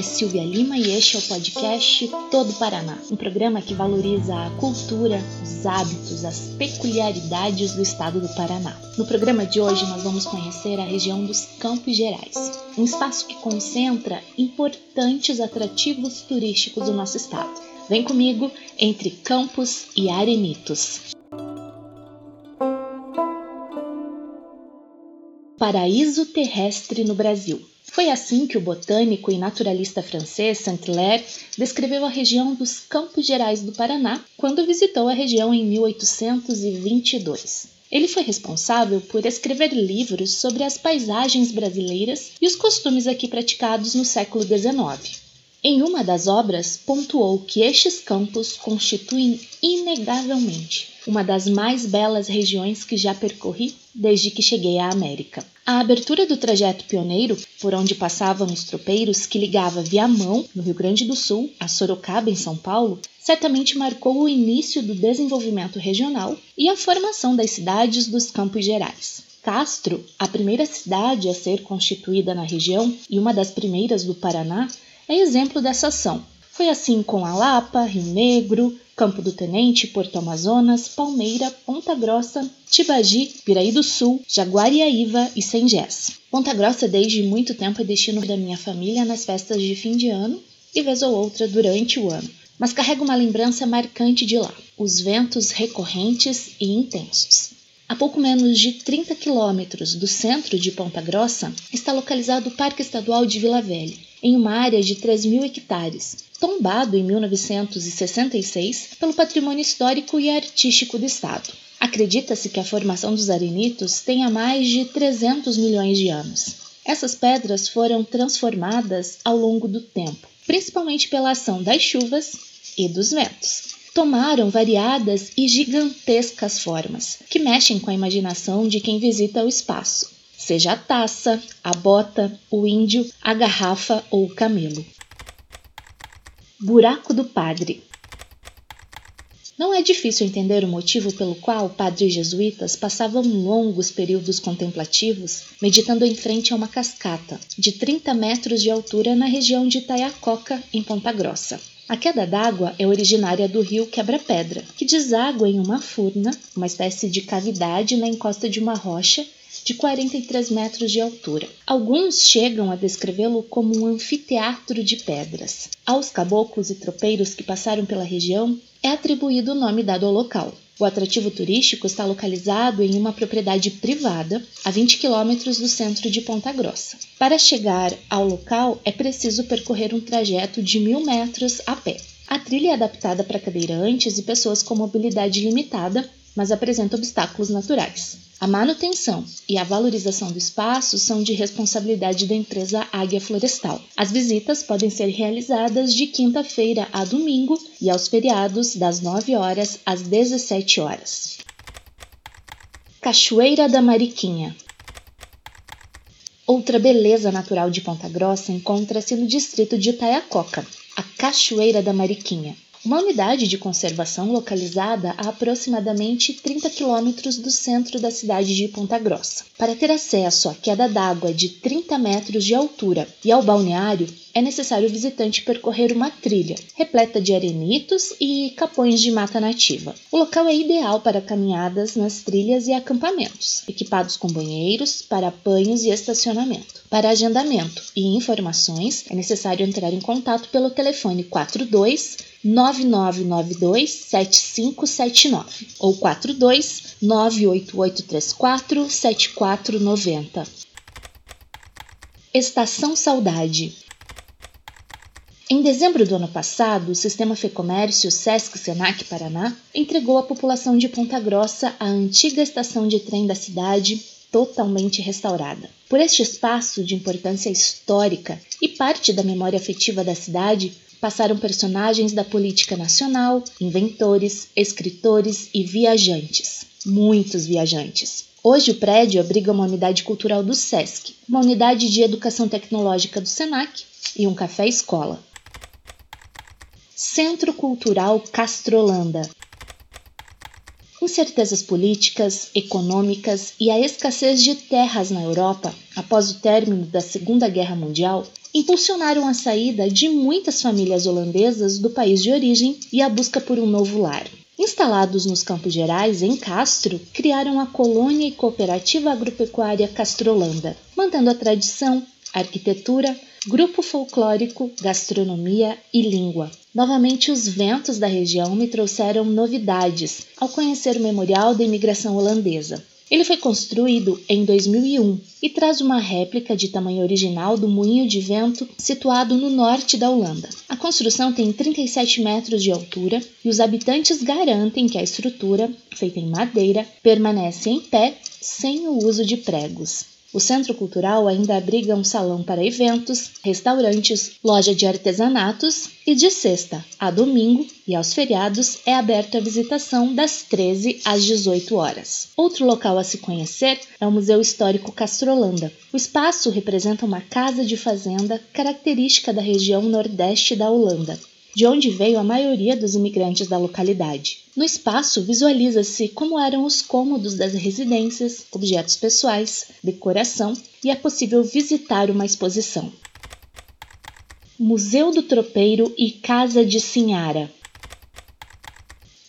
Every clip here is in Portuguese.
é Silvia Lima e este é o podcast Todo Paraná, um programa que valoriza a cultura, os hábitos, as peculiaridades do estado do Paraná. No programa de hoje nós vamos conhecer a região dos Campos Gerais, um espaço que concentra importantes atrativos turísticos do nosso estado. Vem comigo entre Campos e Arenitos. Paraíso terrestre no Brasil. Foi assim que o botânico e naturalista francês Saint-Hilaire descreveu a região dos Campos Gerais do Paraná quando visitou a região em 1822. Ele foi responsável por escrever livros sobre as paisagens brasileiras e os costumes aqui praticados no século XIX. Em uma das obras, pontuou que estes campos constituem inegavelmente uma das mais belas regiões que já percorri desde que cheguei à América. A abertura do trajeto pioneiro, por onde passavam os tropeiros que ligava Viamão, no Rio Grande do Sul, a Sorocaba, em São Paulo, certamente marcou o início do desenvolvimento regional e a formação das cidades dos Campos Gerais. Castro, a primeira cidade a ser constituída na região e uma das primeiras do Paraná, é exemplo dessa ação. Foi assim com Alapa, Rio Negro, Campo do Tenente, Porto Amazonas, Palmeira, Ponta Grossa, Tibagi, Piraí do Sul, Jaguariaíva e Sengés. Ponta Grossa desde muito tempo é destino da minha família nas festas de fim de ano e vez ou outra durante o ano, mas carrega uma lembrança marcante de lá, os ventos recorrentes e intensos. A pouco menos de 30 quilômetros do centro de Ponta Grossa está localizado o Parque Estadual de Vila Velha, em uma área de 3 mil hectares, tombado em 1966 pelo Patrimônio Histórico e Artístico do Estado. Acredita-se que a formação dos arenitos tenha mais de 300 milhões de anos. Essas pedras foram transformadas ao longo do tempo, principalmente pela ação das chuvas e dos ventos. Tomaram variadas e gigantescas formas, que mexem com a imaginação de quem visita o espaço, seja a taça, a bota, o índio, a garrafa ou o camelo. Buraco do Padre. Não é difícil entender o motivo pelo qual padres jesuítas passavam longos períodos contemplativos meditando em frente a uma cascata de 30 metros de altura na região de Itaiacoca, em Ponta Grossa. A queda d'água é originária do rio Quebra-Pedra, que deságua em uma furna, uma espécie de cavidade na encosta de uma rocha de 43 metros de altura. Alguns chegam a descrevê-lo como um anfiteatro de pedras. Aos caboclos e tropeiros que passaram pela região é atribuído o nome dado ao local. O atrativo turístico está localizado em uma propriedade privada a 20 quilômetros do centro de Ponta Grossa. Para chegar ao local é preciso percorrer um trajeto de mil metros a pé. A trilha é adaptada para cadeirantes e pessoas com mobilidade limitada, mas apresenta obstáculos naturais. A manutenção e a valorização do espaço são de responsabilidade da empresa Águia Florestal. As visitas podem ser realizadas de quinta-feira a domingo e aos feriados das 9 horas às 17 horas. Cachoeira da Mariquinha Outra beleza natural de Ponta Grossa encontra-se no distrito de Itaiacoca, a Cachoeira da Mariquinha uma unidade de conservação localizada a aproximadamente 30 quilômetros do centro da cidade de Ponta Grossa. Para ter acesso à queda d'água de 30 metros de altura e ao balneário, é necessário o visitante percorrer uma trilha, repleta de arenitos e capões de mata nativa. O local é ideal para caminhadas nas trilhas e acampamentos, equipados com banheiros, para banhos e estacionamento. Para agendamento e informações, é necessário entrar em contato pelo telefone 42 9992 7579 ou 42 98834 7490. Estação Saudade em dezembro do ano passado, o Sistema Fecomércio Sesc Senac Paraná entregou à população de Ponta Grossa a antiga estação de trem da cidade totalmente restaurada. Por este espaço de importância histórica e parte da memória afetiva da cidade, passaram personagens da política nacional, inventores, escritores e viajantes. Muitos viajantes. Hoje o prédio abriga uma unidade cultural do SESC, uma unidade de educação tecnológica do SENAC e um café-escola. Centro Cultural Castrolanda. Incertezas políticas, econômicas e a escassez de terras na Europa após o término da Segunda Guerra Mundial impulsionaram a saída de muitas famílias holandesas do país de origem e a busca por um novo lar. Instalados nos Campos Gerais, em Castro, criaram a colônia e cooperativa agropecuária Castrolanda, mantendo a tradição, arquitetura, grupo folclórico, gastronomia e língua. Novamente, os ventos da região me trouxeram novidades ao conhecer o Memorial da Imigração Holandesa. Ele foi construído em 2001 e traz uma réplica de tamanho original do moinho de vento situado no norte da Holanda. A construção tem 37 metros de altura e os habitantes garantem que a estrutura, feita em madeira, permanece em pé sem o uso de pregos. O Centro Cultural ainda abriga um salão para eventos, restaurantes, loja de artesanatos e de sexta a domingo e aos feriados é aberto a visitação das 13 às 18 horas. Outro local a se conhecer é o Museu Histórico Castrolanda. O espaço representa uma casa de fazenda característica da região nordeste da Holanda de onde veio a maioria dos imigrantes da localidade. No espaço, visualiza-se como eram os cômodos das residências, objetos pessoais, decoração e é possível visitar uma exposição. Museu do Tropeiro e Casa de Sinhara.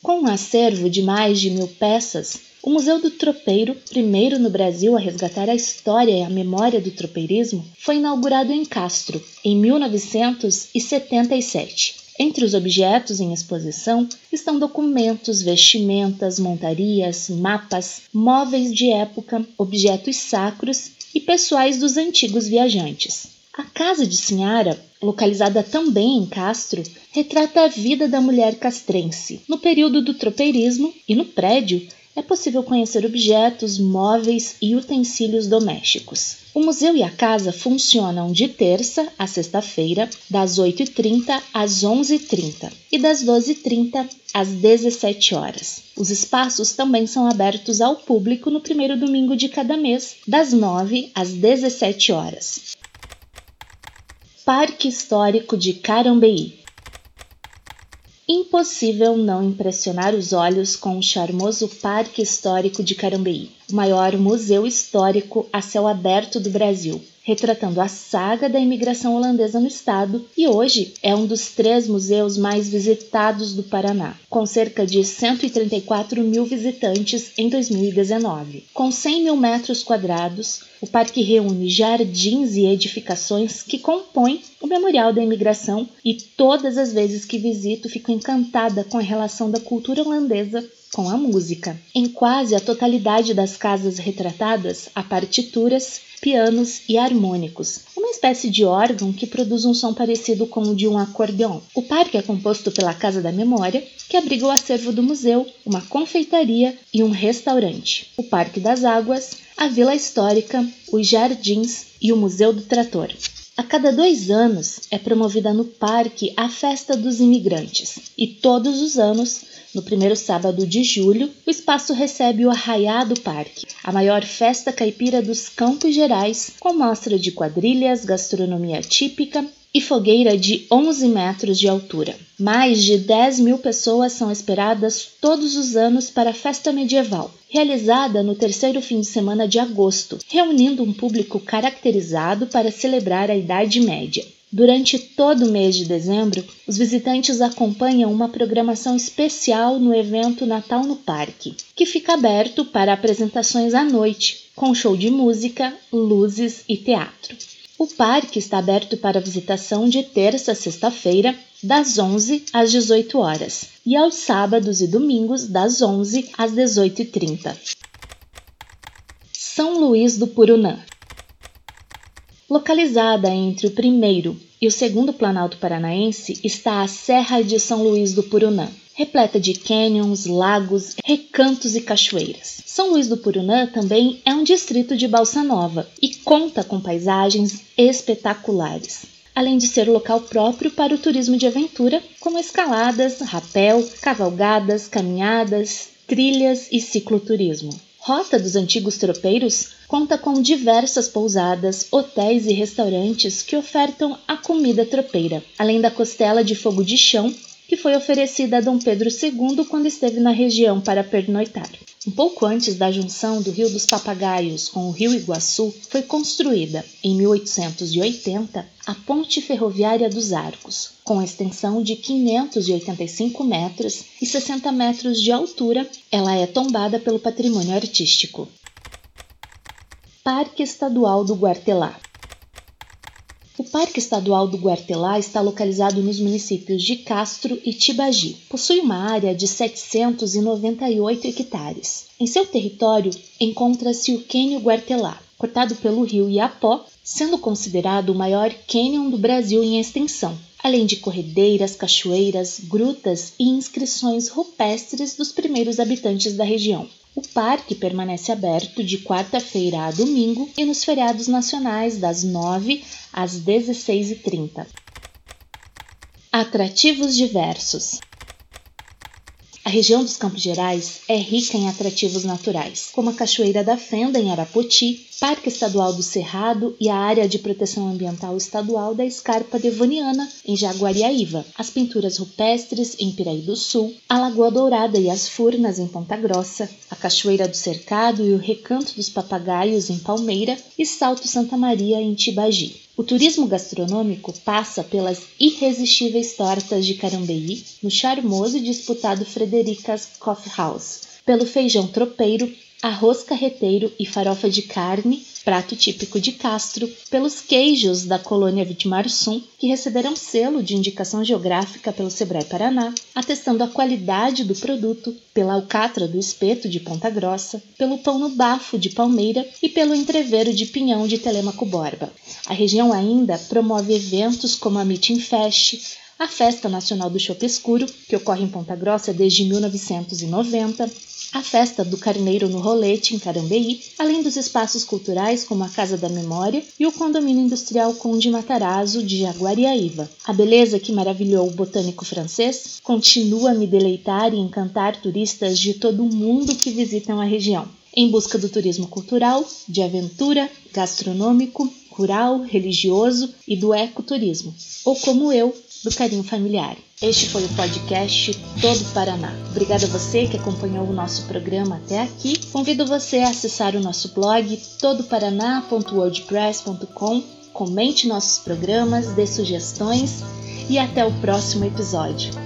Com um acervo de mais de mil peças, o Museu do Tropeiro, primeiro no Brasil a resgatar a história e a memória do tropeirismo, foi inaugurado em Castro em 1977 entre os objetos em exposição estão documentos, vestimentas, montarias, mapas, móveis de época, objetos sacros e pessoais dos antigos viajantes. A casa de Sinhara, localizada também em Castro, retrata a vida da mulher castrense no período do tropeirismo e no prédio é possível conhecer objetos, móveis e utensílios domésticos. O museu e a casa funcionam de terça a sexta-feira, das 8h30 às 11h30 e das 12h30 às 17 horas. Os espaços também são abertos ao público no primeiro domingo de cada mês, das 9 às 17 horas. Parque Histórico de Carambeí Impossível não impressionar os olhos com o charmoso Parque Histórico de Carambeí, o maior museu histórico a céu aberto do Brasil retratando a saga da imigração holandesa no estado e hoje é um dos três museus mais visitados do Paraná, com cerca de 134 mil visitantes em 2019. Com 100 mil metros quadrados, o parque reúne jardins e edificações que compõem o Memorial da Imigração e todas as vezes que visito fico encantada com a relação da cultura holandesa com a música. Em quase a totalidade das casas retratadas há partituras, pianos e harmônicos, uma espécie de órgão que produz um som parecido com o de um acordeão. O parque é composto pela Casa da Memória, que abriga o acervo do museu, uma confeitaria e um restaurante. O Parque das Águas, a Vila Histórica, os Jardins e o Museu do Trator. A cada dois anos é promovida no parque a Festa dos Imigrantes, e todos os anos no primeiro sábado de julho, o espaço recebe o Arraiado Parque, a maior festa caipira dos Campos Gerais, com mostra de quadrilhas, gastronomia típica e fogueira de 11 metros de altura. Mais de 10 mil pessoas são esperadas todos os anos para a festa medieval, realizada no terceiro fim de semana de agosto, reunindo um público caracterizado para celebrar a Idade Média. Durante todo o mês de dezembro, os visitantes acompanham uma programação especial no evento Natal no Parque, que fica aberto para apresentações à noite, com show de música, luzes e teatro. O parque está aberto para visitação de terça a sexta-feira, das 11 às 18 horas, e aos sábados e domingos, das 11 às 18h30. São Luís do Purunã Localizada entre o primeiro e o segundo Planalto Paranaense está a Serra de São Luís do Purunã, repleta de cânions, lagos, recantos e cachoeiras. São Luís do Purunã também é um distrito de Balsa Nova e conta com paisagens espetaculares além de ser local próprio para o turismo de aventura, como escaladas, rapel, cavalgadas, caminhadas, trilhas e cicloturismo. Rota dos Antigos Tropeiros conta com diversas pousadas, hotéis e restaurantes que ofertam a comida tropeira, além da costela de fogo de chão, que foi oferecida a Dom Pedro II quando esteve na região para pernoitar. Um pouco antes da junção do Rio dos Papagaios com o Rio Iguaçu, foi construída, em 1880, a Ponte Ferroviária dos Arcos, com extensão de 585 metros e 60 metros de altura. Ela é tombada pelo patrimônio artístico. Parque Estadual do Guartelá o Parque Estadual do Guartelá está localizado nos municípios de Castro e Tibagi. Possui uma área de 798 hectares. Em seu território encontra-se o Cânion Guartelá, cortado pelo rio Iapó, sendo considerado o maior cânion do Brasil em extensão, além de corredeiras, cachoeiras, grutas e inscrições rupestres dos primeiros habitantes da região. O parque permanece aberto de quarta-feira a domingo e nos feriados nacionais das 9 às 16h30. Atrativos diversos. A região dos Campos Gerais é rica em atrativos naturais, como a Cachoeira da Fenda, em Arapoti, Parque Estadual do Cerrado e a Área de Proteção Ambiental Estadual da Escarpa Devoniana, em Jaguariaíva, as pinturas rupestres em Piraí do Sul, a Lagoa Dourada e as Furnas, em Ponta Grossa, a Cachoeira do Cercado e o Recanto dos Papagaios, em Palmeira, e Salto Santa Maria, em Tibagi. O turismo gastronômico passa pelas irresistíveis tortas de Carambeí, no charmoso e disputado Fredericas Coffee House, pelo feijão tropeiro, arroz carreteiro e farofa de carne, prato típico de Castro, pelos queijos da colônia Vitimarsum, que receberam selo de indicação geográfica pelo Sebrae Paraná, atestando a qualidade do produto, pela alcatra do espeto de Ponta Grossa, pelo pão no bafo de Palmeira e pelo entreveiro de pinhão de Telemaco Borba. A região ainda promove eventos como a Meeting Fest, a Festa Nacional do Chopp Escuro, que ocorre em Ponta Grossa desde 1990, a festa do Carneiro no Rolete, em Carambeí, além dos espaços culturais como a Casa da Memória e o Condomínio Industrial Conde Matarazzo de Jaguariaíva. A beleza que maravilhou o botânico francês continua a me deleitar e encantar turistas de todo o mundo que visitam a região. Em busca do turismo cultural, de aventura, gastronômico, rural, religioso e do ecoturismo, ou como eu, do carinho familiar. Este foi o podcast Todo Paraná. Obrigada a você que acompanhou o nosso programa até aqui. Convido você a acessar o nosso blog todoparaná.wordpress.com. Comente nossos programas, dê sugestões e até o próximo episódio.